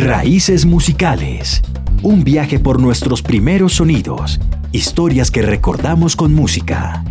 Raíces musicales. Un viaje por nuestros primeros sonidos. Historias que recordamos con música.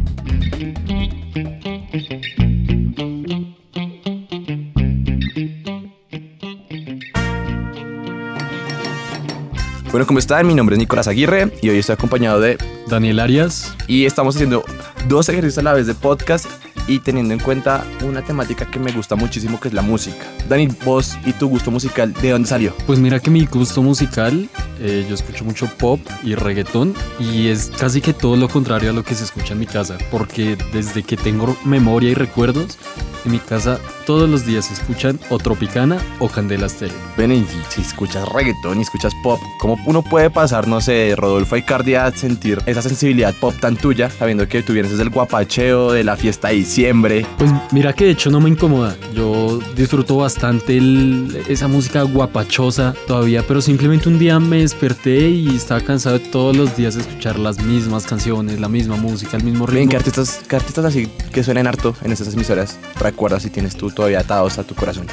Bueno, ¿cómo están? Mi nombre es Nicolás Aguirre y hoy estoy acompañado de Daniel Arias. y estamos haciendo dos ejercicios a la vez de podcast y teniendo en cuenta una temática que me gusta muchísimo que es la música. Dani, vos y tu gusto musical, ¿de dónde salió? Pues mira que mi gusto musical, eh, yo escucho mucho pop y reggaetón y es casi que todo lo contrario a lo que se escucha en mi casa, porque desde que tengo memoria y recuerdos, en mi casa todos los días escuchan o Tropicana o Candela Estéreo. Ven y si escuchas reggaetón y escuchas pop, ¿cómo uno puede pasar, no sé, de Rodolfo Icardi a sentir esa sensibilidad pop tan tuya, sabiendo que tú vienes desde el guapacheo, de la fiesta de diciembre? Pues mira que de hecho no me incomoda, yo disfruto bastante el- esa música guapachosa todavía, pero simplemente un día me desperté y estaba cansado de todos los días escuchar las mismas canciones, la misma música, el mismo ritmo. ¿qué artistas, qué artistas así que suenan harto en esas emisoras recuerdas si tienes tú todavía atados a tu corazón?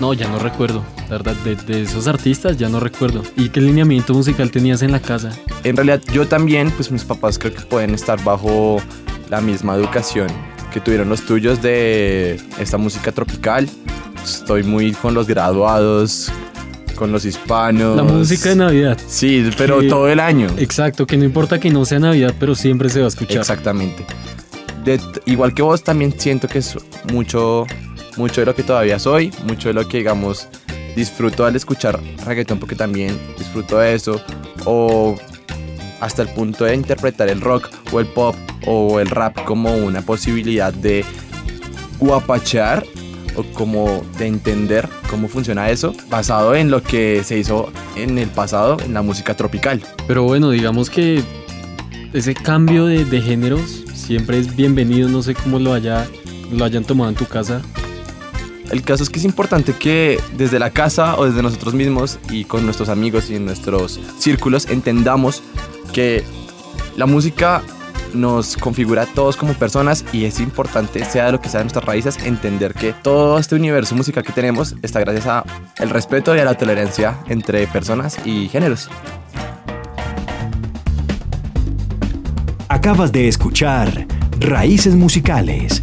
No, ya no recuerdo, la verdad, de, de esos artistas ya no recuerdo. ¿Y qué lineamiento musical tenías en la casa? En realidad yo también, pues mis papás creo que pueden estar bajo la misma educación que tuvieron los tuyos de esta música tropical. Estoy muy con los graduados, con los hispanos. La música de Navidad. Sí, pero Que- todo el año. Exacto, que no importa que no sea Navidad, pero siempre se va a escuchar. Exactamente. De- igual que vos, también siento que es mucho, mucho de lo que todavía soy, mucho de lo que, digamos, disfruto al escuchar reggaetón, porque también disfruto de eso, o hasta el punto de interpretar el rock o el pop o el rap como una posibilidad de guapachear o como de entender cómo funciona eso, basado en lo que se hizo en el pasado en la música tropical. Pero bueno, digamos que ese cambio de, de géneros siempre es bienvenido. No sé cómo lo, haya, lo hayan tomado en tu casa. El caso es que es importante que desde la casa o desde nosotros mismos y con nuestros amigos y en nuestros círculos entendamos que la música nos configura a todos como personas y es importante, sea de lo que sea de nuestras raíces, entender que todo este universo musical que tenemos está gracias a el respeto y a la tolerancia entre personas y géneros. Acabas de escuchar Raíces musicales,